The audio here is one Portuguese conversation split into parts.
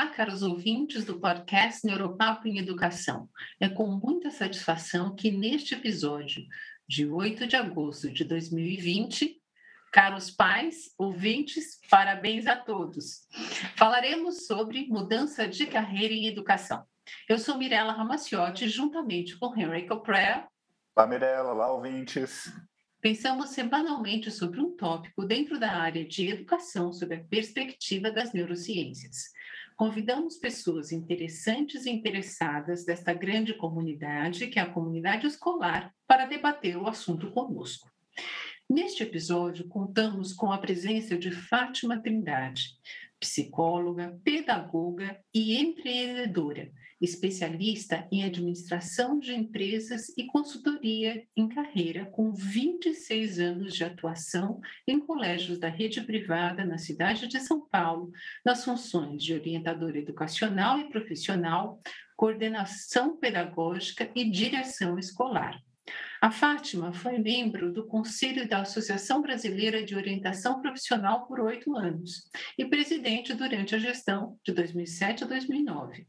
Olá, caros ouvintes do podcast Neuropapo em Educação. É com muita satisfação que neste episódio de 8 de agosto de 2020, caros pais, ouvintes, parabéns a todos. Falaremos sobre mudança de carreira em educação. Eu sou Mirella Ramaciotti, juntamente com Henry Coprea. Olá, Mirella, olá, ouvintes. Pensamos semanalmente sobre um tópico dentro da área de educação sob a perspectiva das neurociências. Convidamos pessoas interessantes e interessadas desta grande comunidade, que é a comunidade escolar, para debater o assunto conosco. Neste episódio, contamos com a presença de Fátima Trindade, psicóloga, pedagoga e empreendedora, especialista em administração de empresas e consultoria em carreira, com 26 anos de atuação em colégios da rede privada na cidade de São Paulo, nas funções de orientadora educacional e profissional, coordenação pedagógica e direção escolar. A Fátima foi membro do Conselho da Associação Brasileira de Orientação Profissional por oito anos e presidente durante a gestão de 2007 a 2009.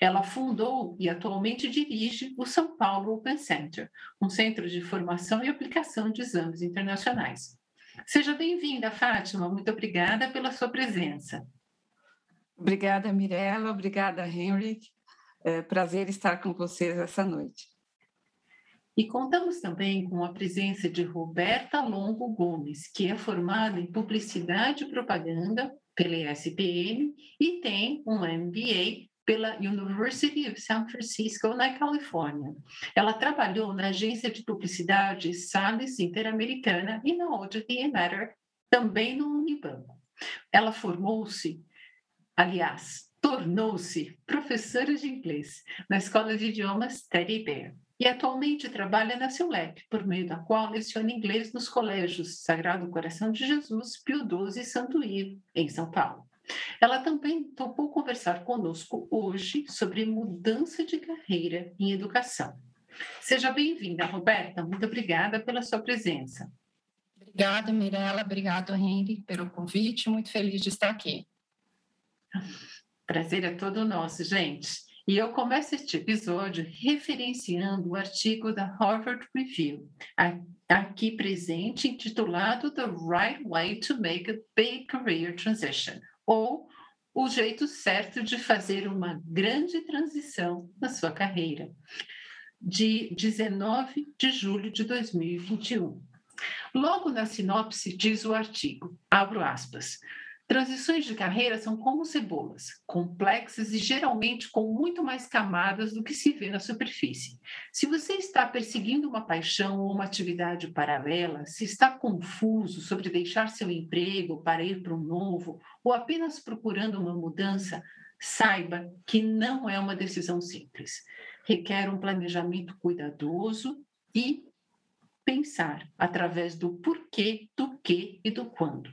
Ela fundou e atualmente dirige o São Paulo Open Center, um centro de formação e aplicação de exames internacionais. Seja bem-vinda, Fátima. Muito obrigada pela sua presença. Obrigada, Mirella. Obrigada, Henrik. É prazer estar com vocês essa noite. E contamos também com a presença de Roberta Longo Gomes, que é formada em Publicidade e Propaganda pela ESPM e tem um MBA pela University of San Francisco, na Califórnia. Ela trabalhou na agência de publicidade Salles Interamericana e na Audit Matter, também no Unibanco. Ela formou-se, aliás, tornou-se professora de inglês na Escola de Idiomas Teddy Bear e atualmente trabalha na CELEP, por meio da qual leciona inglês nos colégios Sagrado Coração de Jesus, Pio XII e Santo Ivo, em São Paulo. Ela também topou conversar conosco hoje sobre mudança de carreira em educação. Seja bem-vinda, Roberta. Muito obrigada pela sua presença. Obrigada, Mirella. Obrigado, Henry, pelo convite. Muito feliz de estar aqui. Prazer é todo nosso, gente. E eu começo este episódio referenciando o artigo da Harvard Review, aqui presente, intitulado The Right Way to Make a Big Career Transition, ou o jeito certo de fazer uma grande transição na sua carreira, de 19 de julho de 2021. Logo na sinopse diz o artigo, abro aspas, Transições de carreira são como cebolas, complexas e geralmente com muito mais camadas do que se vê na superfície. Se você está perseguindo uma paixão ou uma atividade paralela, se está confuso sobre deixar seu emprego para ir para um novo ou apenas procurando uma mudança, saiba que não é uma decisão simples. Requer um planejamento cuidadoso e pensar através do porquê, do que e do quando.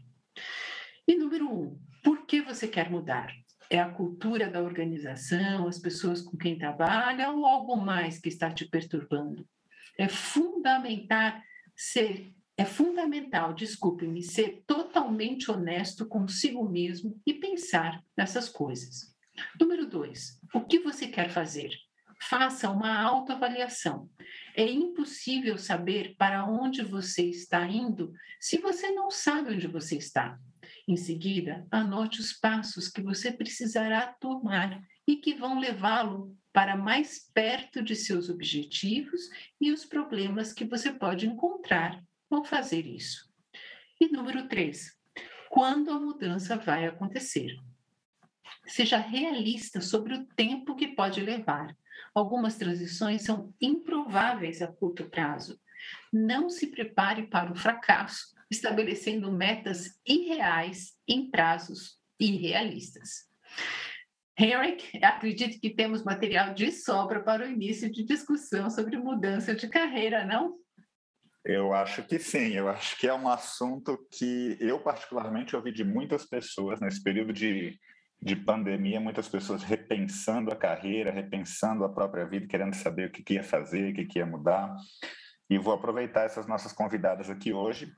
E número um, por que você quer mudar? É a cultura da organização, as pessoas com quem trabalha ou algo mais que está te perturbando? É fundamental ser é fundamental, desculpe-me, ser totalmente honesto consigo mesmo e pensar nessas coisas. Número dois, o que você quer fazer? Faça uma autoavaliação. É impossível saber para onde você está indo se você não sabe onde você está. Em seguida, anote os passos que você precisará tomar e que vão levá-lo para mais perto de seus objetivos e os problemas que você pode encontrar ao fazer isso. E número três, quando a mudança vai acontecer? Seja realista sobre o tempo que pode levar. Algumas transições são improváveis a curto prazo. Não se prepare para o fracasso estabelecendo metas irreais em prazos irrealistas. Henrik, acredito que temos material de sobra para o início de discussão sobre mudança de carreira, não? Eu acho que sim, eu acho que é um assunto que eu particularmente ouvi de muitas pessoas nesse período de, de pandemia, muitas pessoas repensando a carreira, repensando a própria vida, querendo saber o que, que ia fazer, o que, que ia mudar. E vou aproveitar essas nossas convidadas aqui hoje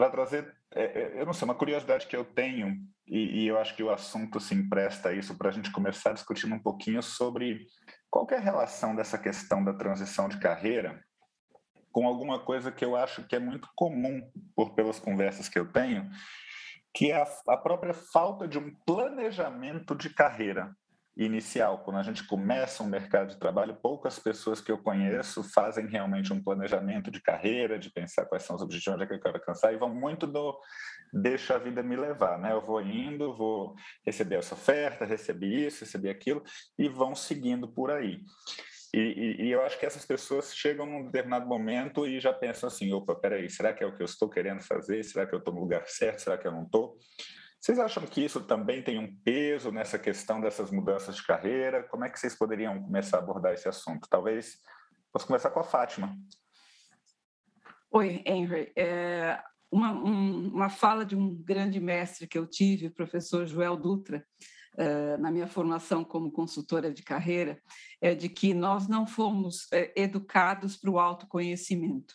para trazer, é, é, eu não sei, uma curiosidade que eu tenho, e, e eu acho que o assunto se empresta a isso, para a gente começar discutindo um pouquinho sobre qual é a relação dessa questão da transição de carreira com alguma coisa que eu acho que é muito comum, por pelas conversas que eu tenho, que é a, a própria falta de um planejamento de carreira inicial. Quando a gente começa um mercado de trabalho, poucas pessoas que eu conheço fazem realmente um planejamento de carreira, de pensar quais são os objetivos, onde é que eu quero alcançar, e vão muito do deixa a vida me levar, né? Eu vou indo, vou receber essa oferta, receber isso, receber aquilo, e vão seguindo por aí. E, e, e, eu acho que essas pessoas chegam num determinado momento e já pensam assim: opa, peraí, será que é o que eu estou querendo fazer? Será que eu estou no lugar certo? Será que eu não estou? Vocês acham que isso também tem um peso nessa questão dessas mudanças de carreira? Como é que vocês poderiam começar a abordar esse assunto? Talvez posso começar com a Fátima. Oi, Henry. É uma, um, uma fala de um grande mestre que eu tive, o professor Joel Dutra, é, na minha formação como consultora de carreira, é de que nós não fomos é, educados para o autoconhecimento.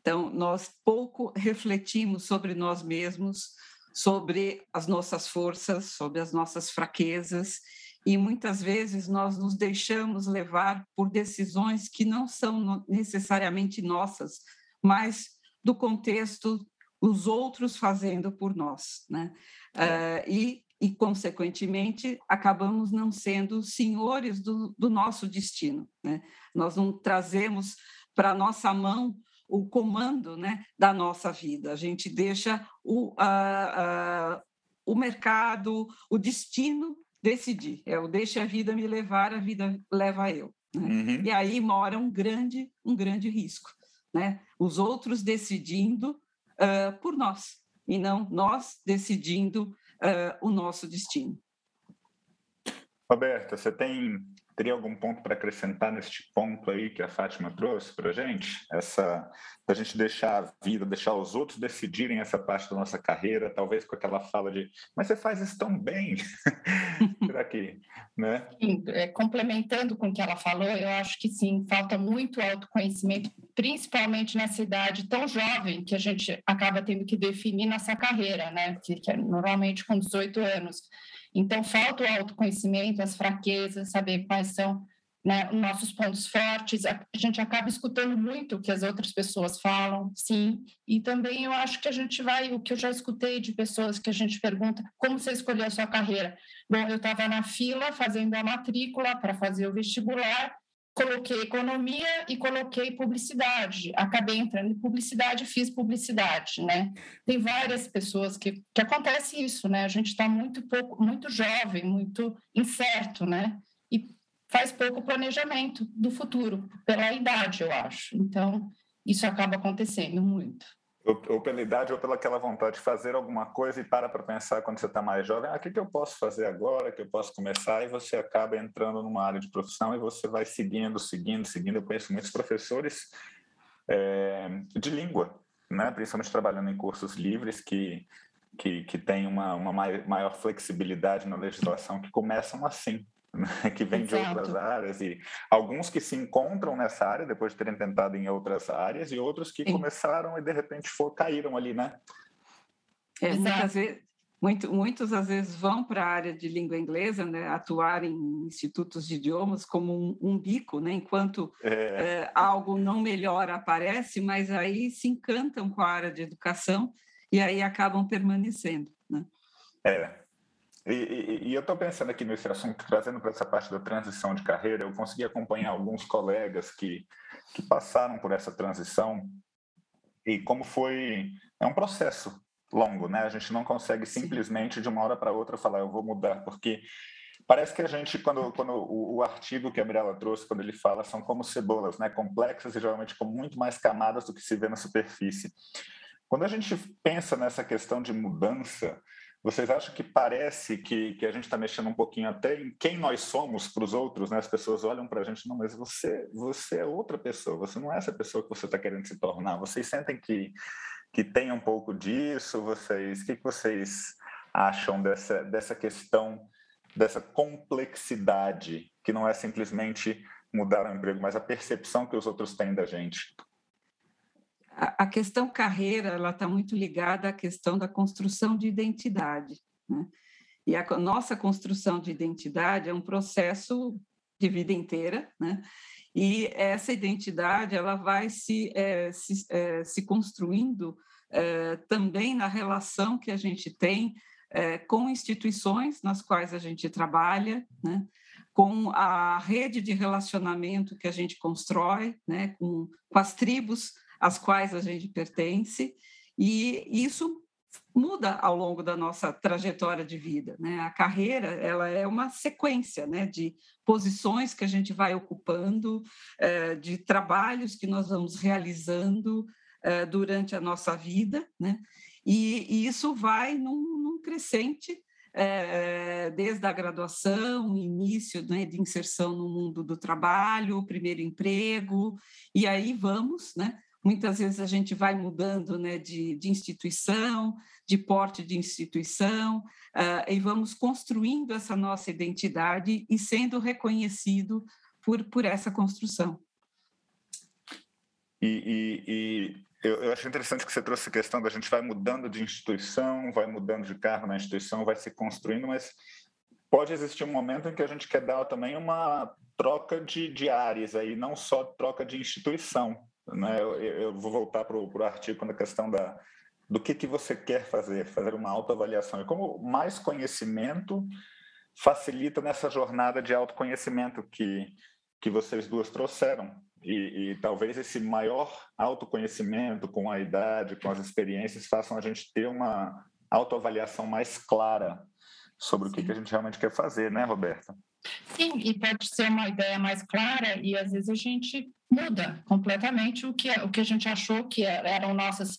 Então, nós pouco refletimos sobre nós mesmos, sobre as nossas forças, sobre as nossas fraquezas, e muitas vezes nós nos deixamos levar por decisões que não são necessariamente nossas, mas do contexto os outros fazendo por nós, né? Uh, e, e, consequentemente, acabamos não sendo senhores do, do nosso destino, né? Nós não trazemos para nossa mão o comando né, da nossa vida. A gente deixa o, a, a, o mercado, o destino decidir. É o deixa a vida me levar, a vida leva eu. Né? Uhum. E aí mora um grande, um grande risco. Né? Os outros decidindo uh, por nós, e não nós decidindo uh, o nosso destino. Roberta, você tem Teria algum ponto para acrescentar neste ponto aí que a Fátima trouxe para a gente? Essa, a gente deixar a vida, deixar os outros decidirem essa parte da nossa carreira, talvez com aquela fala de, mas você faz isso tão bem. Será que, né? Sim, é, complementando com o que ela falou, eu acho que sim, falta muito autoconhecimento, principalmente nessa idade tão jovem que a gente acaba tendo que definir nossa carreira, né? Que, que é normalmente com 18 anos. Então, falta o autoconhecimento, as fraquezas, saber quais são né, nossos pontos fortes. A gente acaba escutando muito o que as outras pessoas falam, sim. E também eu acho que a gente vai, o que eu já escutei de pessoas que a gente pergunta, como você escolheu a sua carreira? Bom, eu estava na fila fazendo a matrícula para fazer o vestibular coloquei economia e coloquei publicidade. Acabei entrando em publicidade e fiz publicidade, né? Tem várias pessoas que, que acontece isso, né? A gente está muito pouco, muito jovem, muito incerto, né? E faz pouco planejamento do futuro, pela idade, eu acho. Então, isso acaba acontecendo muito. Ou, pela idade ou pela aquela vontade de fazer alguma coisa e para para pensar quando você está mais jovem, ah, o que, que eu posso fazer agora, que eu posso começar, e você acaba entrando numa área de profissão e você vai seguindo, seguindo, seguindo. Eu conheço muitos professores é, de língua, né? principalmente trabalhando em cursos livres, que, que, que têm uma, uma maior flexibilidade na legislação, que começam assim, que vêm de outras áreas e alguns que se encontram nessa área depois de terem tentado em outras áreas e outros que Sim. começaram e de repente for, caíram ali, né? É, muitas vezes, muito, muitos às vezes vão para a área de língua inglesa, né, atuar em institutos de idiomas como um, um bico, né, enquanto é. É, algo não melhor aparece, mas aí se encantam com a área de educação e aí acabam permanecendo. Né? É, e, e, e, eu estou pensando aqui nesse assunto, trazendo para essa parte da transição de carreira, eu consegui acompanhar alguns colegas que, que passaram por essa transição e como foi. É um processo longo, né? A gente não consegue simplesmente de uma hora para outra falar, eu vou mudar, porque parece que a gente, quando, quando o, o, artigo que a Mirella trouxe, quando ele fala, são como cebolas, né? Complexas e geralmente com muito mais camadas do que se vê na superfície. Quando a gente pensa nessa questão de mudança, vocês acham que parece que, que a gente está mexendo um pouquinho até em quem nós somos para os outros, né? As pessoas olham para a gente, não, mas você, você é outra pessoa, você não é essa pessoa que você está querendo se tornar. Vocês sentem que, que tem um pouco disso? Vocês, o que, que vocês acham dessa, dessa questão, dessa complexidade, que não é simplesmente mudar o emprego, mas a percepção que os outros têm da gente? A questão carreira ela está muito ligada à questão da construção de identidade. Né? E a nossa construção de identidade é um processo de vida inteira, né? E essa identidade ela vai se, é, se, é, se construindo é, também na relação que a gente tem com instituições nas quais a gente trabalha, né? com a rede de relacionamento que a gente constrói, né? com, com as tribos às quais a gente pertence, e isso muda ao longo da nossa trajetória de vida. Né? A carreira ela é uma sequência né, de posições que a gente vai ocupando, é, de trabalhos que nós vamos realizando é, durante a nossa vida, né? e, isso vai num, num crescente é, desde a graduação, início né, de inserção no mundo do trabalho, primeiro emprego, e aí vamos, né? Muitas vezes a gente vai mudando né, de, de instituição, de porte de instituição, uh, e vamos construindo essa nossa identidade e sendo reconhecido por, por essa construção. E, e, e eu, eu acho interessante que você trouxe a questão da gente vai mudando de instituição, vai mudando de cargo na instituição, vai se construindo, mas pode existir um momento em que a gente quer dar também uma troca de, de áreas aí, não só troca de instituição. Né? Eu, eu vou voltar para o artigo na questão da, do que, que você quer fazer, fazer uma autoavaliação. E como mais conhecimento facilita nessa jornada de autoconhecimento que, que vocês duas trouxeram. E, e, talvez esse maior autoconhecimento com a idade, com as experiências, façam a gente ter uma autoavaliação mais clara sobre o que, que a gente realmente quer fazer, né, Roberta? Sim, e pode ser uma ideia mais clara e às vezes a gente muda completamente o que, o que a gente achou que eram nossas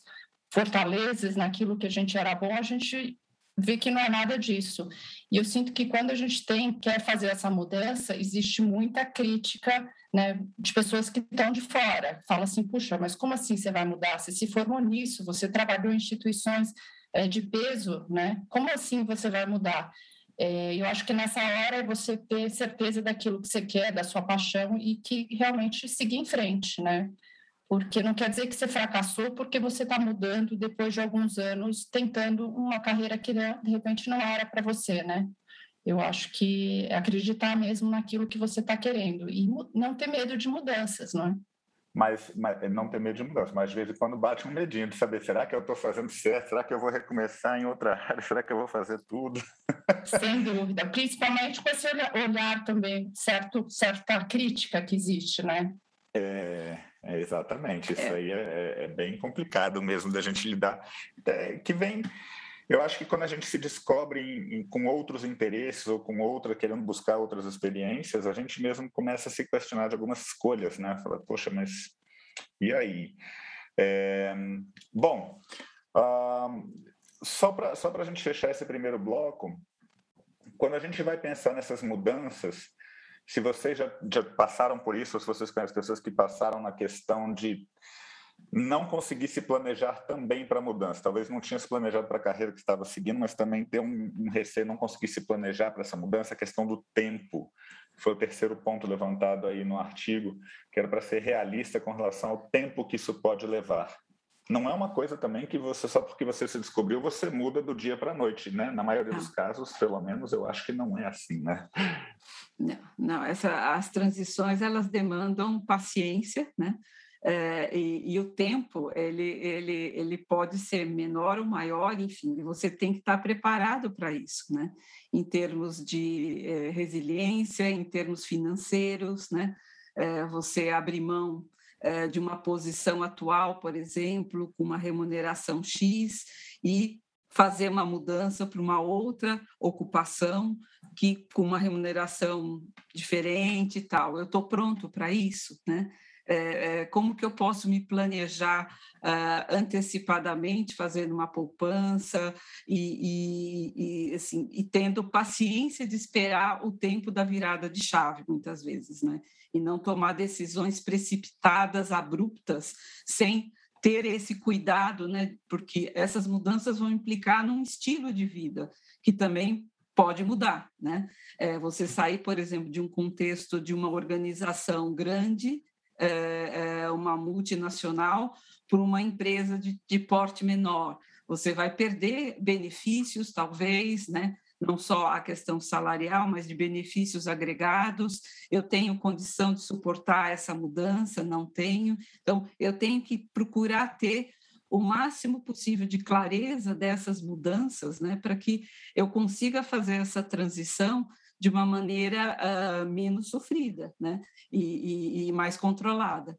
fortalezas naquilo que a gente era bom, a gente vê que não é nada disso. E eu sinto que quando a gente tem quer fazer essa mudança, existe muita crítica né, de pessoas que estão de fora. Fala assim, puxa, mas como assim você vai mudar? Você se formou nisso, você trabalhou em instituições é, de peso, né? Como assim você vai mudar? É, eu acho que nessa hora é você ter certeza daquilo que você quer, da sua paixão e que realmente seguir em frente, né? Porque não quer dizer que você fracassou porque você está mudando depois de alguns anos, tentando uma carreira que de repente não era para você, né? Eu acho que acreditar mesmo naquilo que você está querendo e não ter medo de mudanças, não é? Mas, mas não ter medo de mudança, mas de vez em quando bate um medinho de saber, será que eu estou fazendo certo? Será que eu vou recomeçar em outra área? Será que eu vou fazer tudo? Sem dúvida, principalmente com esse olhar também, certo, certa crítica que existe, né? É, é exatamente, isso é. aí é, é, é, bem complicado mesmo da gente lidar, é, que vem eu acho que quando a gente se descobre em, em, com outros interesses ou com outra, querendo buscar outras experiências, a gente mesmo começa a se questionar de algumas escolhas, né? Fala, poxa, mas e aí? É, bom, uh, só para só a gente fechar esse primeiro bloco, quando a gente vai pensar nessas mudanças, se vocês já, já passaram por isso, ou se vocês conhecem pessoas que passaram na questão de não conseguir se planejar também para a mudança. Talvez não tinha se planejado para a carreira que estava seguindo, mas também ter um, um receio, não conseguir se planejar para essa mudança, a questão do tempo. Foi o terceiro ponto levantado aí no artigo, que era para ser realista com relação ao tempo que isso pode levar. Não é uma coisa também que você, só porque você se descobriu, você muda do dia para a noite, né? Na maioria dos casos, pelo menos, eu acho que não é assim, né? Não, não essa, as transições, elas demandam paciência, né? É, e, e, o tempo ele, ele, ele pode ser menor ou maior, enfim, você tem que estar preparado para isso, né? Em termos de é, resiliência, em termos financeiros, né? É, você abrir mão de uma posição atual, por exemplo, com uma remuneração X e fazer uma mudança para uma outra ocupação que com uma remuneração diferente e tal. Eu estou pronto para isso, né? É, como que eu posso me planejar uh, antecipadamente, fazendo uma poupança e, e, e, assim, e tendo paciência de esperar o tempo da virada de chave, muitas vezes, né? E não tomar decisões precipitadas, abruptas, sem ter esse cuidado, né? Porque essas mudanças vão implicar num estilo de vida que também pode mudar, né? É, você sair, por exemplo, de um contexto de uma organização grande é, uma multinacional por uma empresa de, de porte menor. Você vai perder benefícios, talvez, né? não só a questão salarial, mas de benefícios agregados. Eu tenho condição de suportar essa mudança? Não tenho. Então, eu tenho que procurar ter o máximo possível de clareza dessas mudanças, né, para que eu consiga fazer essa transição de uma maneira uh, menos sofrida, né, e, e, e mais controlada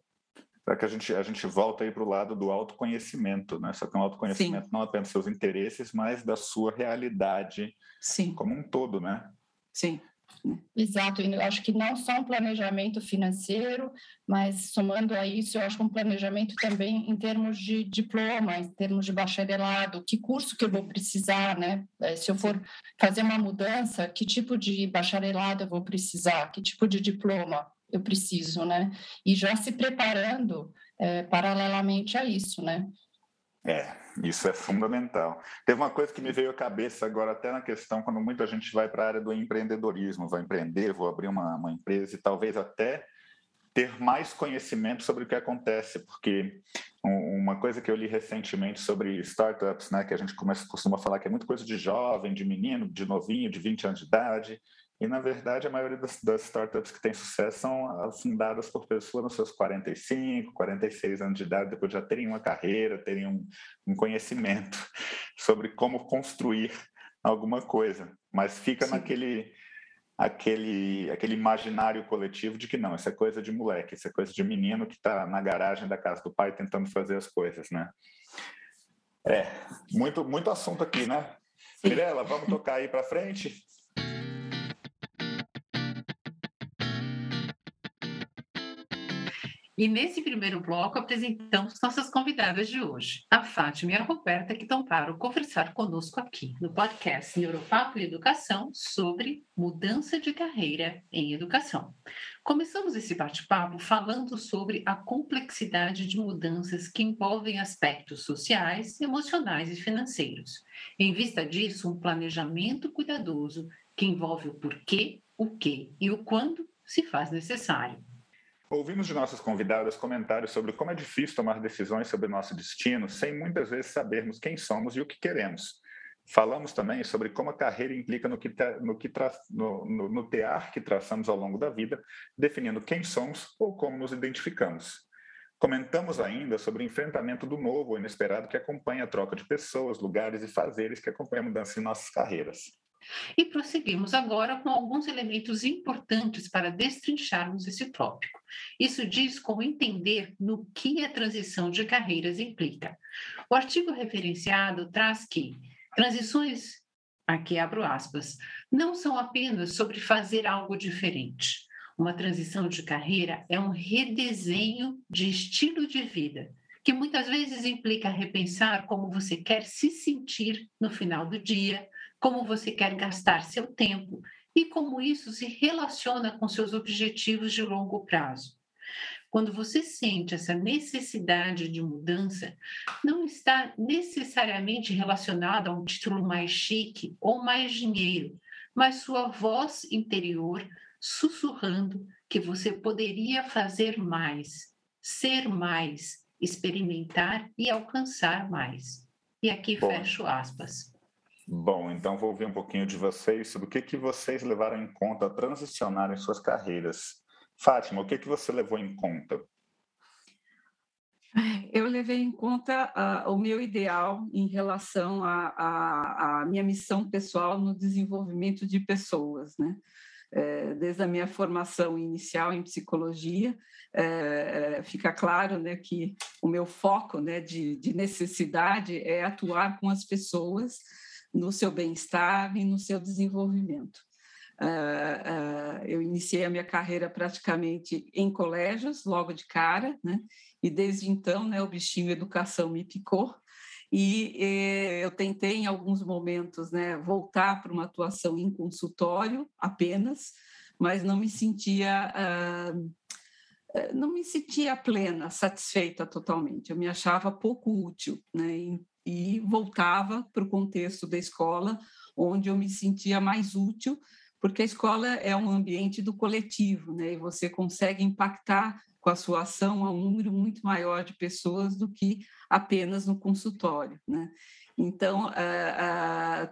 para que a gente, a gente volta aí para o lado do autoconhecimento, né? Só que um autoconhecimento Sim. não apenas seus interesses, mas da sua realidade Sim. como um todo, né? Sim. Exato, eu acho que não só um planejamento financeiro, mas somando a isso, eu acho que um planejamento também em termos de diploma, em termos de bacharelado, que curso que eu vou precisar, né? Eh, se eu for fazer uma mudança, que tipo de bacharelado eu vou precisar, que tipo de diploma? eu preciso, né? E já se preparando é, paralelamente a isso, né? É, isso é fundamental. Teve uma coisa que me veio à cabeça agora, até na questão, quando muita gente vai para a área do empreendedorismo, vai empreender, vou abrir uma, uma empresa e talvez até ter mais conhecimento sobre o que acontece, porque uma coisa que eu li recentemente sobre startups, né, que a gente começa, costuma falar que é muito coisa de jovem, de menino, de novinho, de 20 anos de idade, e, na verdade, a maioria das, das, startups que têm sucesso são fundadas por pessoas nos seus 45, 46 anos de idade, depois já terem uma carreira, terem um, um conhecimento sobre como construir alguma coisa. Mas fica Sim. naquele aquele, aquele imaginário coletivo de que não, isso é coisa de moleque, isso é coisa de menino que está na garagem da casa do pai tentando fazer as coisas, né? É, muito, muito assunto aqui, né? Mirela, vamos tocar aí para frente? E nesse primeiro bloco apresentamos nossas convidadas de hoje, a Fátima e a Roberta, que toparam conversar conosco aqui no podcast Neuropapo e Educação sobre mudança de carreira em educação. Começamos esse bate-papo falando sobre a complexidade de mudanças que envolvem aspectos sociais, emocionais e financeiros. Em vista disso, um planejamento cuidadoso que envolve o porquê, o que e o quando se faz necessário. Ouvimos de nossas convidadas comentários sobre como é difícil tomar decisões sobre nosso destino sem muitas vezes sabermos quem somos e o que queremos. Falamos também sobre como a carreira implica no, que no, que no, no, no tear que traçamos ao longo da vida, definindo quem somos ou como nos identificamos. Comentamos ainda sobre o enfrentamento do novo ou inesperado que acompanha a troca de pessoas, lugares e fazeres que acompanha a mudança em nossas carreiras. E prosseguimos agora com alguns elementos importantes para destrincharmos esse tópico. Isso diz como entender no que a transição de carreiras implica. O artigo referenciado traz que transições, aqui abro aspas, não são apenas sobre fazer algo diferente. Uma transição de carreira é um redesenho de estilo de vida, que muitas vezes implica repensar como você quer se sentir no final do dia, como você quer gastar seu tempo e como isso se relaciona com seus objetivos de longo prazo. Quando você sente essa necessidade de mudança, não está necessariamente relacionado a um título mais chique ou mais dinheiro, mas sua voz interior sussurrando que você poderia fazer mais, ser mais, experimentar e alcançar mais. E aqui Bom. fecho aspas. Bom, então vou ouvir um pouquinho de vocês sobre o que, que vocês levaram em conta a transicionar em suas carreiras. Fátima, o que, que você levou em conta? Eu levei em conta uh, o meu ideal em relação à minha missão pessoal no desenvolvimento de pessoas, né? É, desde a minha formação inicial em psicologia, é, é, fica claro né, que o meu foco né, de, de necessidade é atuar com as pessoas no seu bem-estar e no seu desenvolvimento. Uh, uh, eu iniciei a minha carreira praticamente em colégios, logo de cara, né? e desde então né, o bichinho educação me picou, e eh, eu tentei em alguns momentos né, voltar para uma atuação em consultório apenas, mas não me sentia uh, não me sentia plena, satisfeita totalmente. Eu me achava pouco útil, né? E voltava para o contexto da escola, onde eu me sentia mais útil porque a escola é um ambiente do coletivo, né? E você consegue impactar com a sua ação a um número muito maior de pessoas do que apenas no consultório, né? Então,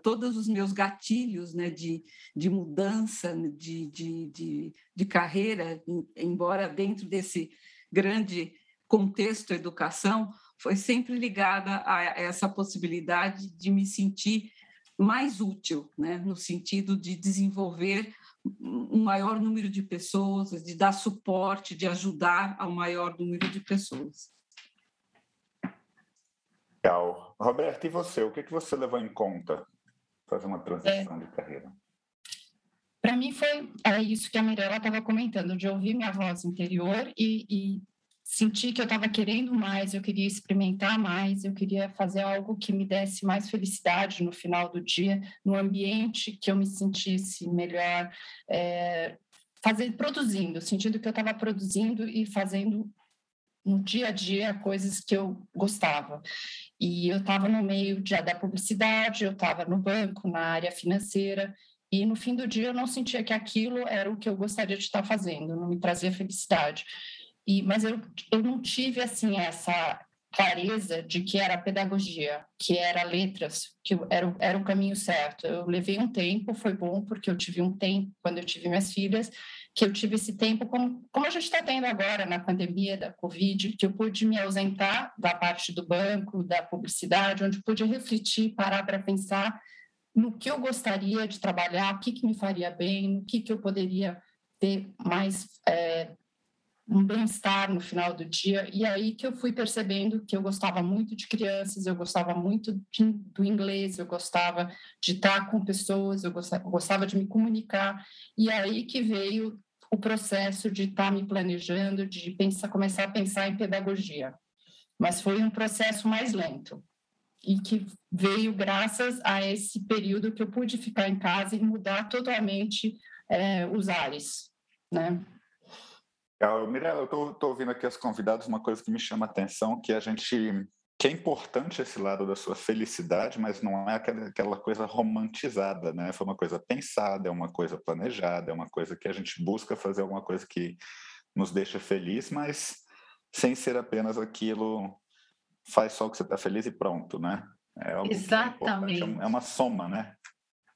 todos os meus gatilhos né, de, de mudança de, de, de, de carreira, embora dentro desse grande contexto educação, foi sempre ligada a essa possibilidade de me sentir mais útil, né, no sentido de desenvolver um maior número de pessoas, de dar suporte, de ajudar ao maior número de pessoas. Legal. Roberto, e você? O que, que você levou em conta fazer uma transição é, de carreira? Para mim foi é isso que a Mirella estava comentando, de ouvir minha voz interior e, e sentir que eu estava querendo mais, eu queria experimentar mais, eu queria fazer algo que me desse mais felicidade no final do dia, no ambiente que eu me sentisse melhor, é, fazer, produzindo, sentindo que eu estava produzindo e fazendo no dia a dia coisas que eu gostava. E eu estava no meio de, da publicidade, eu estava no banco, na área financeira, e no fim do dia eu não sentia que aquilo era o que eu gostaria de estar fazendo, não me trazia felicidade. E, mas eu, eu não tive assim essa clareza de que era pedagogia, que era letras, que era, era o caminho certo. Eu levei um tempo, foi bom, porque eu tive um tempo, quando eu tive minhas filhas, que eu tive esse tempo, como, como a gente está tendo agora na pandemia da Covid, que eu pude me ausentar da parte do banco, da publicidade, onde pude refletir, parar para pensar no que eu gostaria de trabalhar, o que, que me faria bem, no que, que eu poderia ter mais é, um bem-estar no final do dia. E aí que eu fui percebendo que eu gostava muito de crianças, eu gostava muito de, do inglês, eu gostava de estar com pessoas, eu gostava, eu gostava de me comunicar. E aí que veio o processo de estar me planejando, de pensar, começar a pensar em pedagogia. Mas foi um processo mais lento e que veio graças a esse período que eu pude ficar em casa e mudar totalmente é, os ares, né? Mirella, eu estou ouvindo aqui as convidadas, uma coisa que me chama a atenção, que a gente que é importante esse lado da sua felicidade, mas não é aquela, aquela coisa romantizada, né? Foi uma coisa pensada, é uma coisa planejada, é uma coisa que a gente busca fazer alguma coisa que nos deixa feliz, mas sem ser apenas aquilo faz só o que você está feliz e pronto, né? É Exatamente. É, é uma soma, né?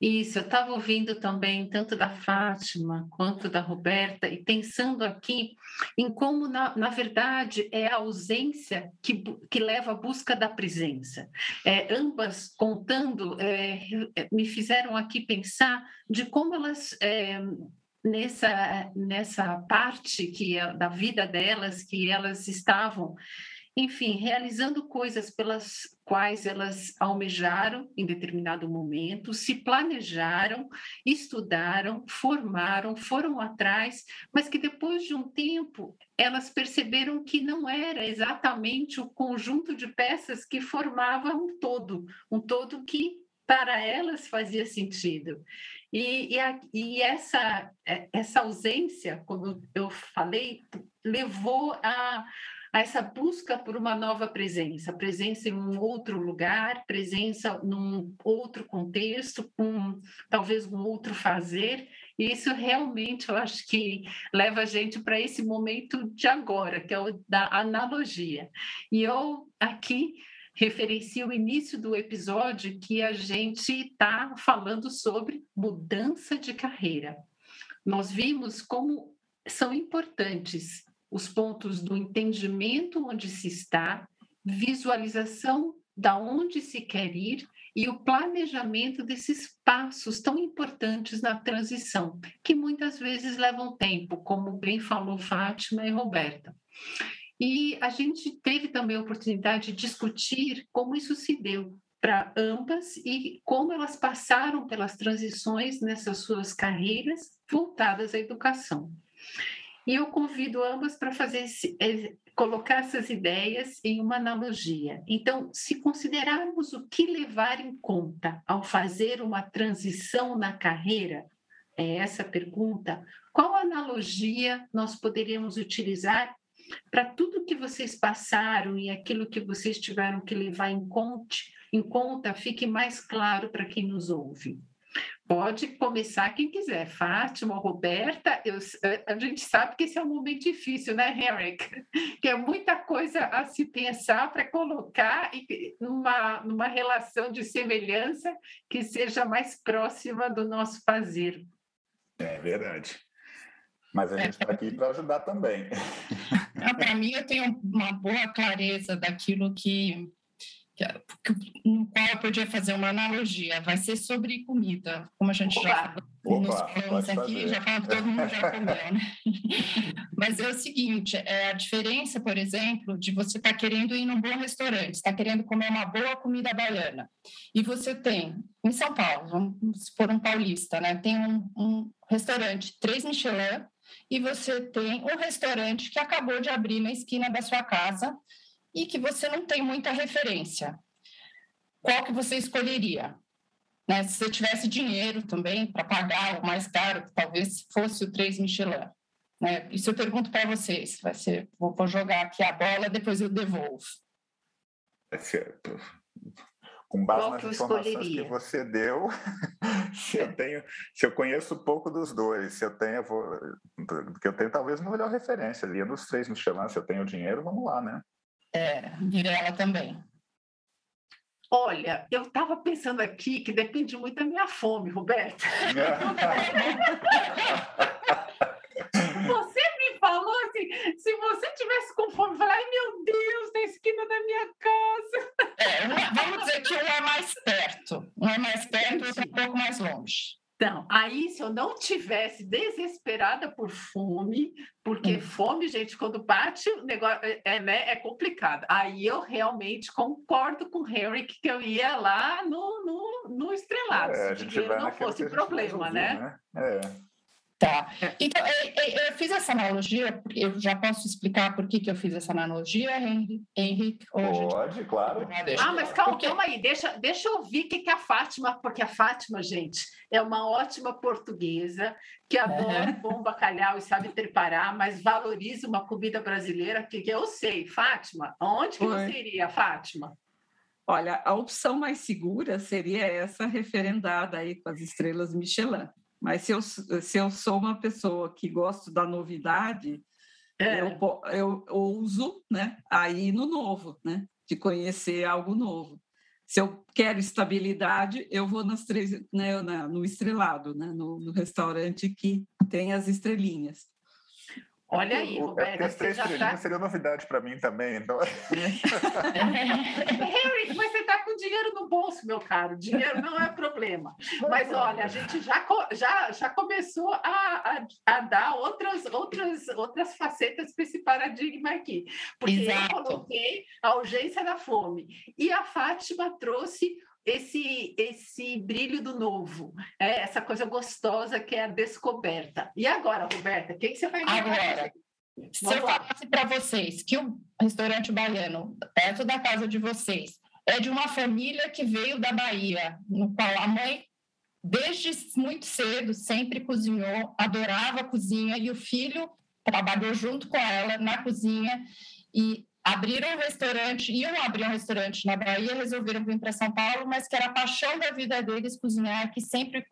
Isso, eu estava ouvindo também tanto da Fátima quanto da Roberta e pensando aqui em como, na, na verdade, é a ausência que, que leva à busca da presença. É, ambas contando é, me fizeram aqui pensar de como elas é, nessa nessa parte que é da vida delas que elas estavam enfim, realizando coisas pelas quais elas almejaram em determinado momento, se planejaram, estudaram, formaram, foram atrás, mas que depois de um tempo elas perceberam que não era exatamente o conjunto de peças que formava um todo, um todo que para elas fazia sentido. E, e, a, e essa, essa ausência, como eu falei, levou a a essa busca por uma nova presença, presença em um outro lugar, presença num outro contexto, com talvez um outro fazer. E isso realmente eu acho que leva a gente para esse momento de agora, que é o da analogia. E eu aqui referencio o início do episódio que a gente está falando sobre mudança de carreira. Nós vimos como são importantes os pontos do entendimento onde se está, visualização da onde se quer ir e o planejamento desses passos tão importantes na transição, que muitas vezes levam tempo, como bem falou Fátima e Roberta. E a gente teve também a oportunidade de discutir como isso se deu para ambas e como elas passaram pelas transições nessas suas carreiras voltadas à educação. E eu convido ambas para fazer esse, é, colocar essas ideias em uma analogia. Então, se considerarmos o que levar em conta ao fazer uma transição na carreira, é essa pergunta, qual analogia nós poderíamos utilizar para tudo que vocês passaram e aquilo que vocês tiveram que levar em em conta fique mais claro para quem nos ouve? Pode começar quem quiser. Fátima, Roberta, eu, a gente sabe que esse é um momento difícil, né, Henrik? Que é muita coisa a se pensar para colocar numa, numa relação de semelhança que seja mais próxima do nosso fazer. É verdade. Mas a gente está aqui para ajudar também. Para mim, eu tenho uma boa clareza daquilo que no qual eu podia fazer uma analogia. Vai ser sobre comida, como a gente opa, já falou nos falamos aqui, já falamos que todo mundo já comeu, né? Mas é o seguinte, é a diferença, por exemplo, de você estar tá querendo ir num bom restaurante, está querendo comer uma boa comida baiana, e você tem, em São Paulo, vamos supor um paulista, né? Tem um, um restaurante, três Michelin, e você tem um restaurante que acabou de abrir na esquina da sua casa, e que você não tem muita referência. Qual que você escolheria? Né? Se você tivesse dinheiro também para pagar o mais caro, que talvez fosse o 3 Michelin. Né? Isso eu pergunto para vocês. Vai ser, vou, vou jogar aqui a bola, depois eu devolvo. É certo com base Qual nas informações escolheria? que você deu, se eu tenho, se eu conheço pouco dos dois, se eu tenho, vou, porque eu tenho talvez uma melhor referência ali dos três me chamando, se eu tenho dinheiro, vamos lá, né? É, Mirella também. Olha, eu estava pensando aqui que depende muito da minha fome, Roberto. você me falou assim, se você tivesse com fome, falar, ai meu Deus, na esquina da minha casa. É, vamos dizer que um é mais perto, um é mais perto, outro é um pouco mais longe. Então, aí se eu não tivesse desesperada por fome, porque hum. fome, gente, quando bate, o negócio é, é, né, é complicado. Aí eu realmente concordo com o Henry que eu ia lá no, no, no estrelado, é, se dinheiro não fosse problema, né? né? É. Tá. Então, eu, fiz essa analogia, eu já posso explicar por que, que eu fiz essa analogia, Henrique? Pode, gente... claro. Ah, mas calma, porque... calma aí, deixa, deixa eu ouvir o que, que é a Fátima, porque a Fátima, gente, é uma ótima portuguesa que adora uhum. bom bacalhau e sabe preparar, mas valoriza uma comida brasileira que, que eu sei. Fátima, onde que Oi. você iria, Fátima? Olha, a opção mais segura seria essa referendada aí com as estrelas Michelin. Mas se eu, se eu sou uma pessoa que gosto da novidade, é. eu, eu ouso né, aí no novo, né, de conhecer algo novo. Se eu quero estabilidade, eu vou nas três, né, no estrelado, né, no, no restaurante que tem as estrelinhas. Olha aí, Roberto. As três estrelinhas tá... seria novidade para mim também. Então... Harry, mas você está com dinheiro no bolso, meu caro. Dinheiro não é problema. Mas olha, a gente já, já, já começou a, a, a dar outras, outras, outras facetas para esse paradigma aqui. Porque Exato. eu coloquei a urgência da fome. E a Fátima trouxe esse esse brilho do novo, é essa coisa gostosa que é a descoberta. E agora, Roberta, o que, que você vai? Agora, se eu falasse para vocês que o restaurante baiano, perto da casa de vocês, é de uma família que veio da Bahia, no qual a mãe, desde muito cedo, sempre cozinhou, adorava a cozinha, e o filho trabalhou junto com ela na cozinha, e abriram um restaurante, iam abrir um restaurante na Bahia, resolveram vir para São Paulo, mas que era a paixão da vida deles cozinhar, que sempre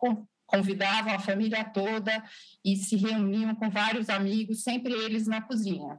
convidavam a família toda e se reuniam com vários amigos, sempre eles na cozinha.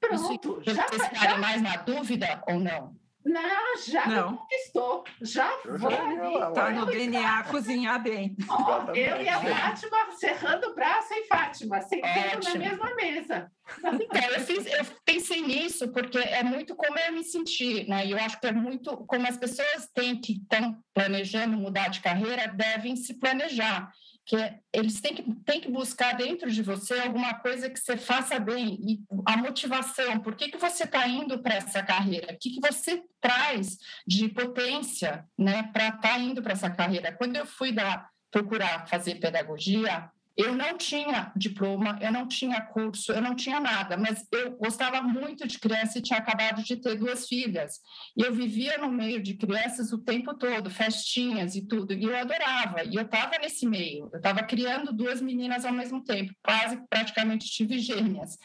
Pronto, Isso, já vocês ficarem mais na dúvida ou não? Não, já não. conquistou. Já vou. Está no DNA cozinhar bem. Oh, eu e a Fátima cerrando o braço, hein, Fátima? Sentando na mesma mesa. Então, eu, fiz, eu pensei nisso porque é muito como eu me senti, né? E eu acho que é muito como as pessoas têm que estão planejando mudar de carreira devem se planejar que eles têm que, têm que buscar dentro de você alguma coisa que você faça bem e a motivação, por que, que você está indo para essa carreira, o que, que você traz de potência né, para estar tá indo para essa carreira. Quando eu fui dar, procurar fazer pedagogia, eu não tinha diploma, eu não tinha curso, eu não tinha nada, mas eu gostava muito de criança e tinha acabado de ter duas filhas. E eu vivia no meio de crianças o tempo todo, festinhas e tudo, e eu adorava. E eu estava nesse meio, eu estava criando duas meninas ao mesmo tempo, quase praticamente tive gêmeas.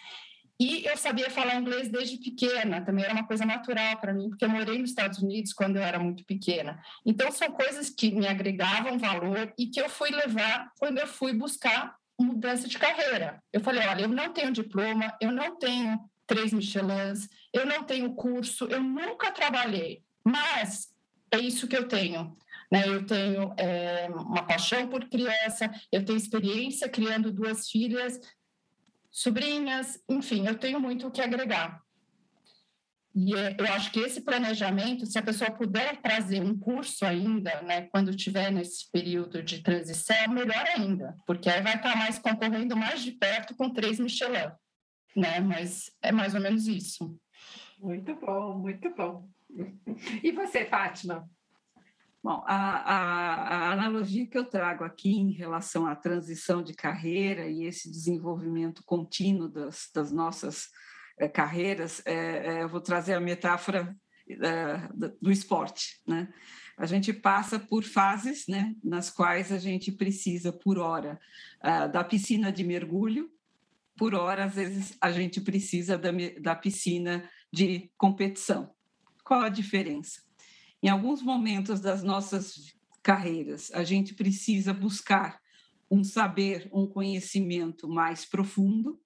E eu sabia falar inglês desde pequena, também era uma coisa natural para mim, porque eu morei nos Estados Unidos quando eu era muito pequena. Então, são coisas que me agregavam valor e que eu fui levar quando eu fui buscar mudança de carreira. Eu falei: olha, eu não tenho diploma, eu não tenho três Michelins, eu não tenho curso, eu nunca trabalhei, mas é isso que eu tenho. Né? Eu tenho é, uma paixão por criança, eu tenho experiência criando duas filhas, sobrinhas, enfim, eu tenho muito o que agregar. E é, eu acho que esse planejamento, se a pessoa puder trazer um curso ainda, né, quando estiver nesse período de transição, melhor ainda, porque aí vai estar mais concorrendo mais de perto com três Michelin, né? Mas é mais ou menos isso. Muito bom, muito bom. E você, Fátima? Bom, a, a, a, analogia que eu trago aqui em relação à transição de carreira e esse desenvolvimento contínuo das, das nossas é, carreiras, é, é, eu vou trazer a metáfora do esporte. Né? A gente passa por fases né, nas quais a gente precisa, por hora, da piscina de mergulho, por hora, às vezes, a gente precisa da, da piscina de competição. Qual a diferença? Em alguns momentos das nossas carreiras, a gente precisa buscar um saber, um conhecimento mais profundo.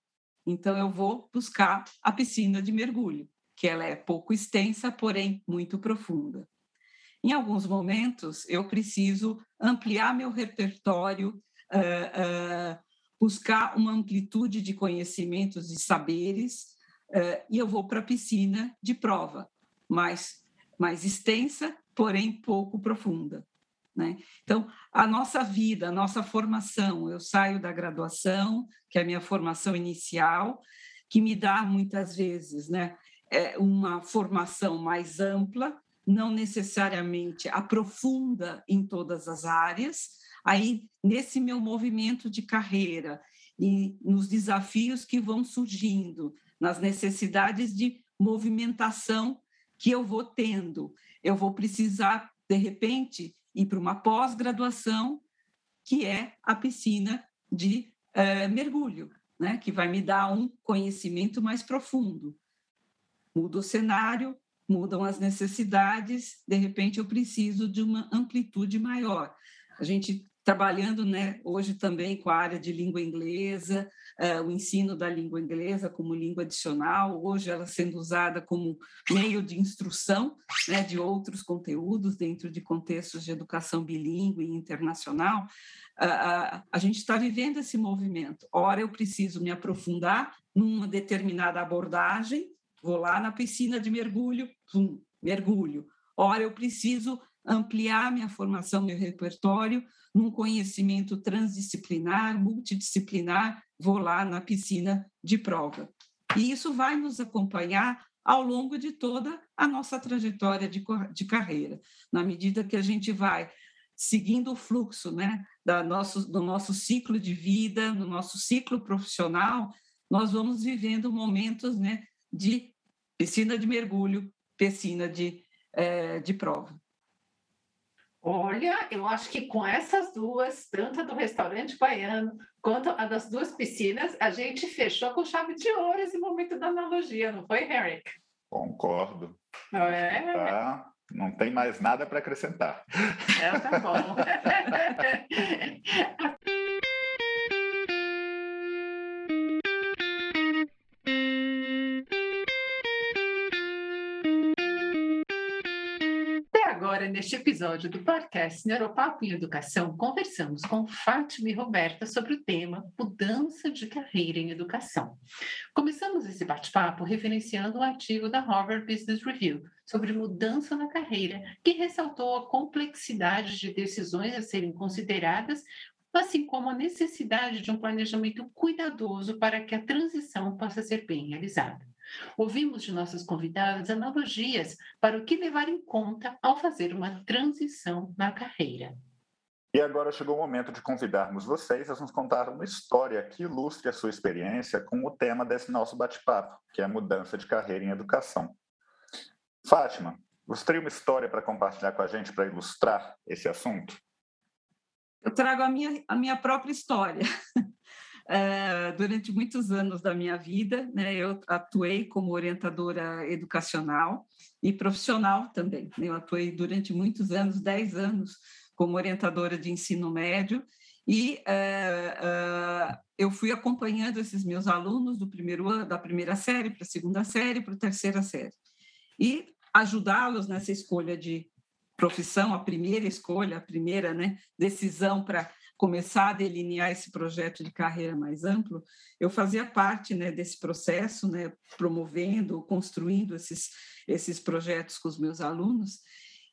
Então, eu vou buscar a piscina de mergulho, que ela é pouco extensa, porém muito profunda. Em alguns momentos, eu preciso ampliar meu repertório, uh, uh, buscar uma amplitude de conhecimentos e saberes, uh, e eu vou para a piscina de prova, mais mais extensa, porém pouco profunda. Né? Então, a nossa vida, a nossa formação, eu saio da graduação, que é a minha formação inicial, que me dá muitas vezes né, é uma formação mais ampla, não necessariamente aprofunda em todas as áreas. Aí, nesse meu movimento de carreira e nos desafios que vão surgindo, nas necessidades de movimentação que eu vou tendo. Eu vou precisar, de repente, ir para uma pós-graduação, que é a piscina de é, mergulho, né? que vai me dar um conhecimento mais profundo. Muda o cenário, mudam as necessidades, de repente eu preciso de uma amplitude maior. A gente trabalhando né, hoje também com a área de língua inglesa, uh, o ensino da língua inglesa como língua adicional, hoje ela sendo usada como meio de instrução né, de outros conteúdos dentro de contextos de educação bilíngue e internacional, uh, a gente está vivendo esse movimento. Ora, eu preciso me aprofundar numa determinada abordagem, vou lá na piscina de mergulho, pum, mergulho. Ora, eu preciso ampliar minha formação, meu repertório, num conhecimento transdisciplinar, multidisciplinar, vou lá na piscina de prova. E isso vai nos acompanhar ao longo de toda a nossa trajetória de, de carreira, na medida que a gente vai seguindo o fluxo né, da nosso, do nosso ciclo de vida, no nosso ciclo profissional, nós vamos vivendo momentos né, de piscina de mergulho, piscina de, é, de prova. Olha, eu acho que com essas duas, tanto a do restaurante baiano quanto a das duas piscinas, a gente fechou com chave de ouro esse momento da analogia, não foi, Henrik? Concordo. É. Tá. Não tem mais nada para acrescentar. É, tá bom. Agora, neste episódio do podcast Neuropapo em Educação, conversamos com Fátima e Roberta sobre o tema Mudança de Carreira em Educação. Começamos esse bate-papo referenciando o um artigo da Harvard Business Review sobre mudança na carreira, que ressaltou a complexidade de decisões a serem consideradas assim como a necessidade de um planejamento cuidadoso para que a transição possa ser bem realizada. Ouvimos de nossas convidadas analogias para o que levar em conta ao fazer uma transição na carreira. E agora chegou o momento de convidarmos vocês a nos contar uma história que ilustre a sua experiência com o tema desse nosso bate-papo, que é a mudança de carreira em educação. Fátima, você teria uma história para compartilhar com a gente para ilustrar esse assunto? Eu trago a minha, a minha própria história. uh, durante muitos anos da minha vida, né, eu atuei como orientadora educacional e profissional também. Eu atuei durante muitos anos, 10 anos, como orientadora de ensino médio, e uh, uh, eu fui acompanhando esses meus alunos do primeiro ano, da primeira série para a segunda série, para a terceira série. E ajudá-los nessa escolha de profissão, a primeira escolha, a primeira né, decisão para começar a delinear esse projeto de carreira mais amplo, eu fazia parte né, desse processo, né, promovendo, construindo esses, esses projetos com os meus alunos,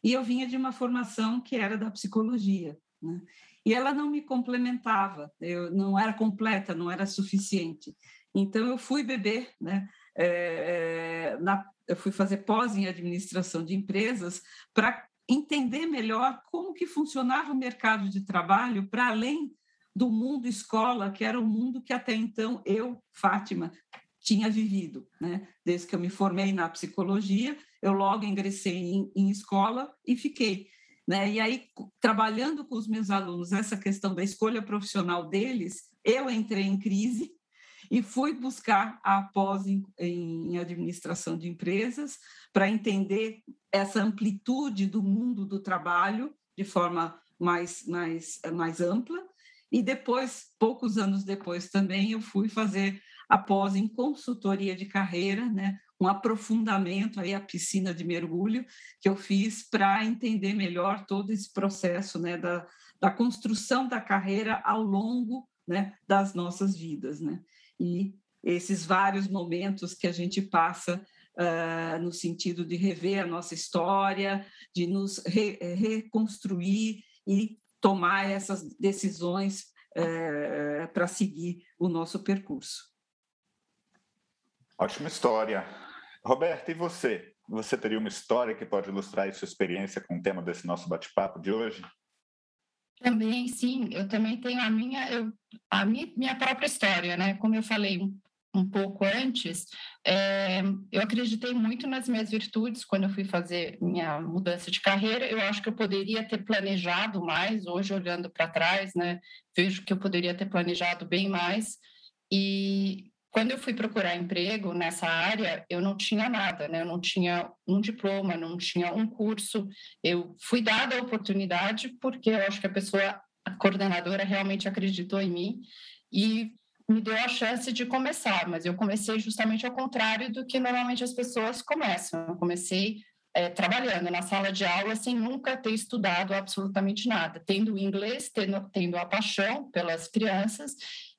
e eu vinha de uma formação que era da psicologia, né? e ela não me complementava, eu não era completa, não era suficiente. Então eu fui beber, né? É, na, eu fui fazer pós em administração de empresas para entender melhor como que funcionava o mercado de trabalho para além do mundo escola, que era o mundo que até então eu, Fátima, tinha vivido, né? Desde que eu me formei na psicologia, eu logo ingressei em, em escola e fiquei. Né? E aí, trabalhando com os meus alunos essa questão da escolha profissional deles, eu entrei em crise e fui buscar a pós em, em administração de empresas para entender essa amplitude do mundo do trabalho de forma mais, mais, mais ampla. E depois, poucos anos depois também, eu fui fazer a pós em consultoria de carreira, né? um aprofundamento aí a piscina de mergulho que eu fiz para entender melhor todo esse processo né, da, da construção da carreira ao longo né, das nossas vidas. Né? E esses vários momentos que a gente passa uh, no sentido de rever a nossa história, de nos re, reconstruir e tomar essas decisões uh, para seguir o nosso percurso. Ótima história. Roberta, e você? Você teria uma história que pode ilustrar a sua experiência com o tema desse nosso bate-papo de hoje? Também, sim. Eu também tenho a minha, eu, a minha, minha própria história, né? Como eu falei um, pouco antes, é, eu acreditei muito nas minhas virtudes quando eu fui fazer minha mudança de carreira. Eu acho que eu poderia ter planejado mais. Hoje, olhando para trás, né? Vejo que eu poderia ter planejado bem mais. E quando eu fui procurar emprego nessa área, eu não tinha nada, né? Eu não tinha um diploma, não tinha um curso. Eu fui dada a oportunidade porque eu acho que a pessoa, a coordenadora, realmente acreditou em mim e me deu a chance de começar. Mas eu comecei justamente ao contrário do que normalmente as pessoas começam. Eu comecei é, trabalhando na sala de aula sem nunca ter estudado absolutamente nada, tendo inglês, tendo, tendo a paixão pelas crianças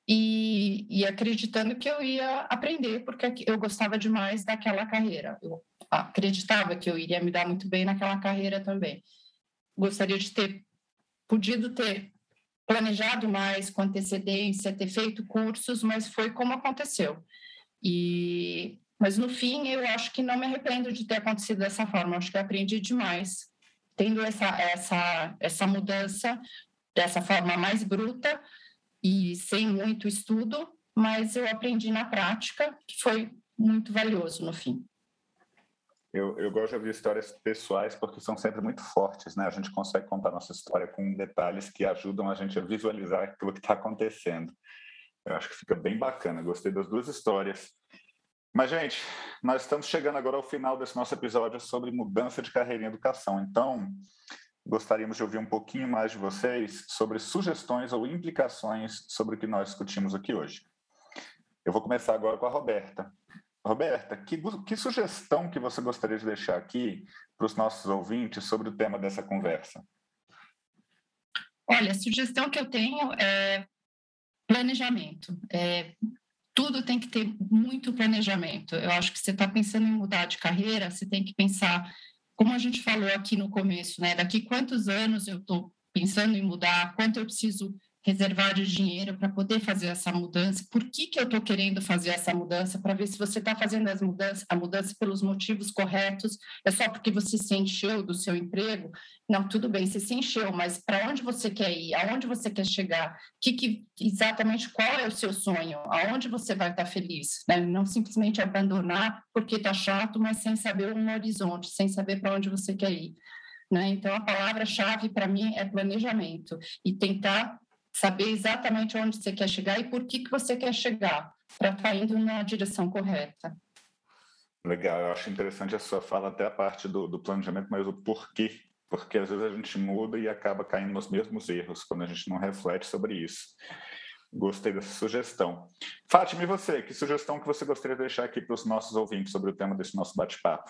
e, e, acreditando que eu ia aprender, porque eu gostava demais daquela carreira. Eu acreditava que eu iria me dar muito bem naquela carreira também. Gostaria de ter podido ter planejado mais com antecedência, ter feito cursos, mas foi como aconteceu. E mas no fim eu acho que não me arrependo de ter acontecido dessa forma. Eu acho que eu aprendi demais tendo essa essa essa mudança dessa forma mais bruta e sem muito estudo, mas eu aprendi na prática, que foi muito valioso no fim. Eu, eu gosto de ouvir histórias pessoais porque são sempre muito fortes, né? A gente consegue contar nossa história com detalhes que ajudam a gente a visualizar aquilo que está acontecendo. Eu acho que fica bem bacana. Gostei das duas histórias. Mas, gente, nós estamos chegando agora ao final desse nosso episódio sobre mudança de carreira em educação. Então, gostaríamos de ouvir um pouquinho mais de vocês sobre sugestões ou implicações sobre o que nós discutimos aqui hoje. Eu vou começar agora com a Roberta. Roberta, que, que sugestão que você gostaria de deixar aqui para os nossos ouvintes sobre o tema dessa conversa? Olha, a sugestão que eu tenho é planejamento. É, tudo tem que ter muito planejamento. Eu acho que você está pensando em mudar de carreira, você tem que pensar como a gente falou aqui no começo, né? Daqui quantos anos eu estou pensando em mudar, quanto eu preciso reservar de dinheiro para poder fazer essa mudança, por que, que eu estou querendo fazer essa mudança, para ver se você está fazendo as mudanças, a mudança pelos motivos corretos, é só porque você se encheu do seu emprego? Não, tudo bem, você se encheu, mas para onde você quer ir? Aonde você quer chegar? Que, que, exatamente qual é o seu sonho? Aonde você vai estar tá feliz? Né? Não simplesmente abandonar porque está chato, mas sem saber um horizonte, sem saber para onde você quer ir. Né? Então, a palavra-chave para mim é planejamento e tentar saber exatamente onde você quer chegar e por que, que você quer chegar, para estar tá indo na direção correta. Legal, eu acho interessante a sua fala, até a parte do, do planejamento, mas o porquê. Porque às vezes a gente muda e acaba caindo nos mesmos erros quando a gente não reflete sobre isso. Gostei dessa sugestão. Fátima, e você? Que sugestão que você gostaria de deixar aqui para os nossos ouvintes sobre o tema desse nosso bate-papo?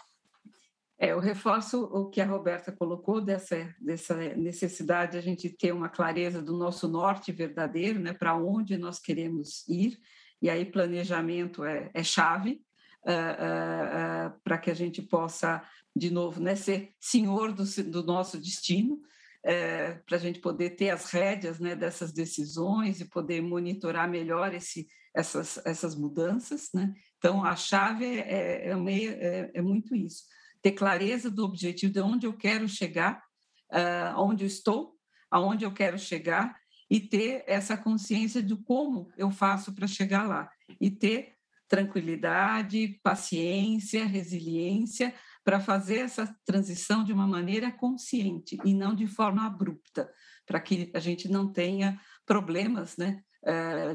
É, eu reforço o que a Roberta colocou dessa, dessa necessidade de a gente ter uma clareza do nosso norte verdadeiro, né, para onde nós queremos ir, e aí planejamento é, é chave uh, uh, uh, para que a gente possa, de novo, né, ser senhor do, do nosso destino, é, para a gente poder ter as rédeas né, dessas decisões e poder monitorar melhor esse, essas, essas mudanças. Né? Então, a chave é, é, é, é muito isso ter clareza do objetivo, de onde eu quero chegar, uh, onde eu estou, aonde eu quero chegar, e ter essa consciência de como eu faço para chegar lá. E ter tranquilidade, paciência, resiliência para fazer essa transição de uma maneira consciente e não de forma abrupta, para que a gente não tenha problemas, né,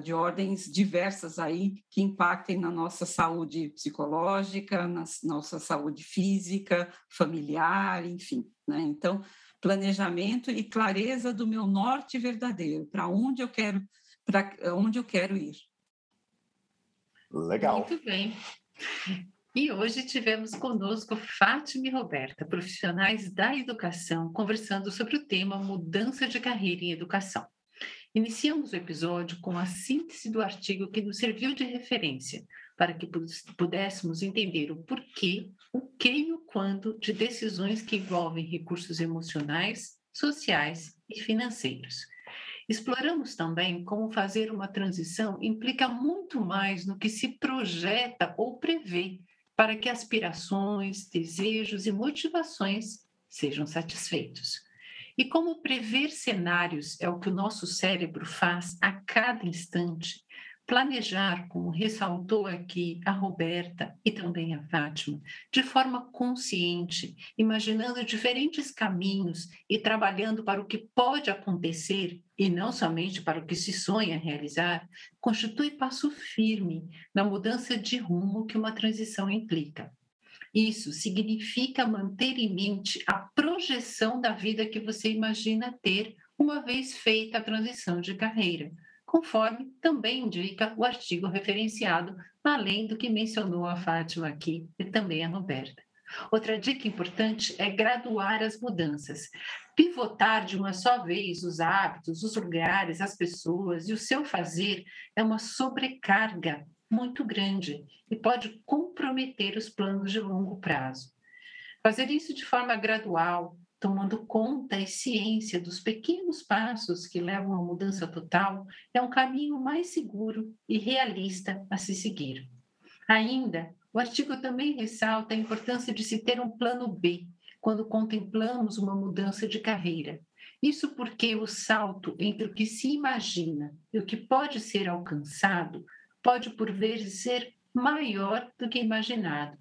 de ordens diversas aí que impactem na nossa saúde psicológica, na nossa saúde física, familiar, enfim. Né? Então, planejamento e clareza do meu norte verdadeiro, para onde eu quero, para onde eu quero ir. Legal. Muito bem. E hoje tivemos conosco Fátima e Roberta, profissionais da educação, conversando sobre o tema mudança de carreira em educação. Iniciamos o episódio com a síntese do artigo que nos serviu de referência, para que pudéssemos entender o porquê, o que e o quando de decisões que envolvem recursos emocionais, sociais e financeiros. Exploramos também como fazer uma transição implica muito mais no que se projeta ou prevê para que aspirações, desejos e motivações sejam satisfeitos. E como prever cenários é o que o nosso cérebro faz a cada instante, planejar, como ressaltou aqui a Roberta e também a Fátima, de forma consciente, imaginando diferentes caminhos e trabalhando para o que pode acontecer e não somente para o que se sonha realizar, constitui passo firme na mudança de rumo que uma transição implica. Isso significa manter em mente a projeção da vida que você imagina ter uma vez feita a transição de carreira, conforme também indica o artigo referenciado, além do que mencionou a Fátima aqui e também a Roberta. Outra dica importante é graduar as mudanças. Pivotar de uma só vez os hábitos, os lugares, as pessoas e o seu fazer é uma sobrecarga muito grande e pode comprometer os planos de longo prazo. Fazer isso de forma gradual, tomando conta e ciência dos pequenos passos que levam à mudança total, é um caminho mais seguro e realista a se seguir. Ainda, o artigo também ressalta a importância de se ter um plano B quando contemplamos uma mudança de carreira. Isso porque o salto entre o que se imagina e o que pode ser alcançado pode por vezes ser maior do que imaginado.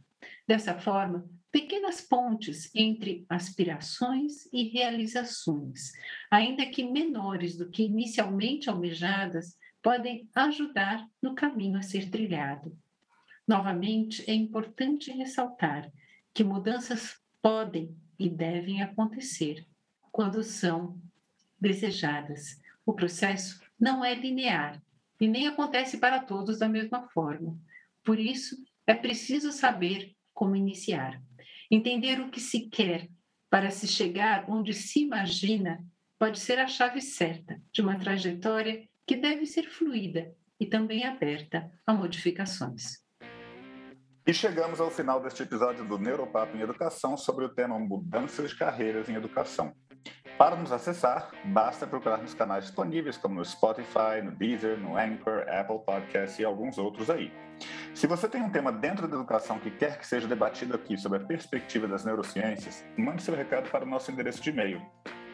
Dessa forma, pequenas pontes entre aspirações e realizações, ainda que menores do que inicialmente almejadas, podem ajudar no caminho a ser trilhado. Novamente, é importante ressaltar que mudanças podem e devem acontecer quando são desejadas. O processo não é linear e nem acontece para todos da mesma forma. Por isso, é preciso saber como iniciar. Entender o que se quer para se chegar onde se imagina pode ser a chave certa de uma trajetória que deve ser fluida e também aberta a modificações. E chegamos ao final deste episódio do Neuropapo em Educação sobre o tema Mudanças de Carreiras em Educação. Para nos acessar, basta procurar nos canais disponíveis como no Spotify, no Deezer, no Anchor, Apple Podcasts e alguns outros aí. Se você tem um tema dentro da educação que quer que seja debatido aqui sobre a perspectiva das neurociências, mande seu recado para o nosso endereço de e-mail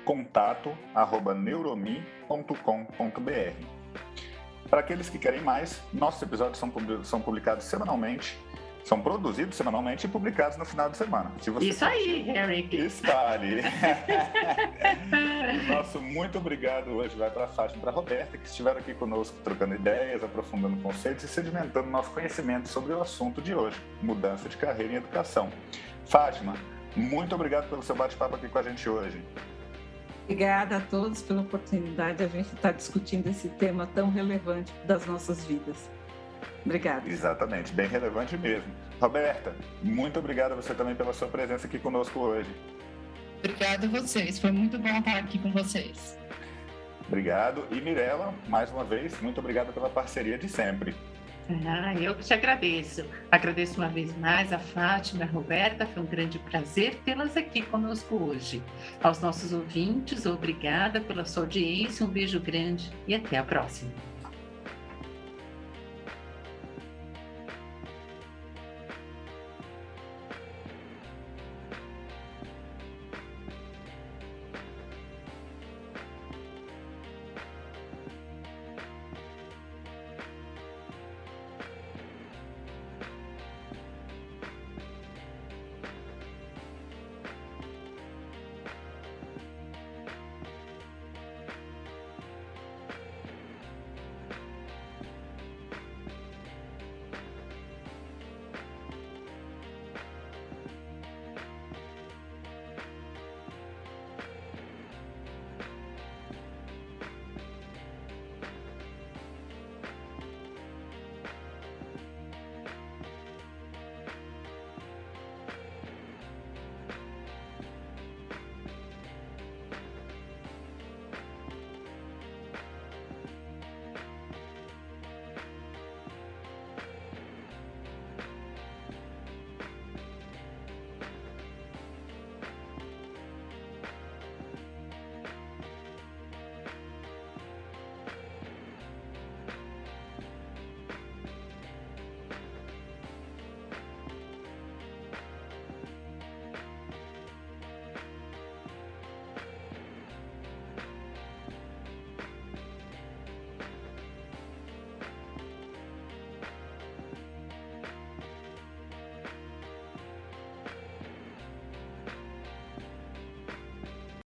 contato@neuromi.com.br. Para aqueles que querem mais, nossos episódios são publicados semanalmente são produzidos semanalmente e publicados no final de semana. Isso aí, Eric. Está ali. Nosso muito obrigado hoje vai para a Fátima e para a Roberta, que estiveram aqui conosco trocando ideias, aprofundando conceitos e sedimentando nosso conhecimento sobre o assunto de hoje, mudança de carreira em educação. Fátima, muito obrigado pelo seu bate-papo aqui com a gente hoje. Obrigada a todos pela oportunidade de a gente estar discutindo esse tema tão relevante das nossas vidas. Obrigada. Exatamente, bem relevante mesmo. Roberta, muito obrigado a você também pela sua presença aqui conosco hoje. Obrigada a vocês, foi muito bom estar aqui com vocês. Obrigado. E Mirella, mais uma vez, muito obrigado pela parceria de sempre. Ah, eu que te agradeço. Agradeço uma vez mais a Fátima e a Roberta. Foi um grande prazer tê-las aqui conosco hoje. Aos nossos ouvintes, obrigada pela sua audiência. Um beijo grande e até a próxima.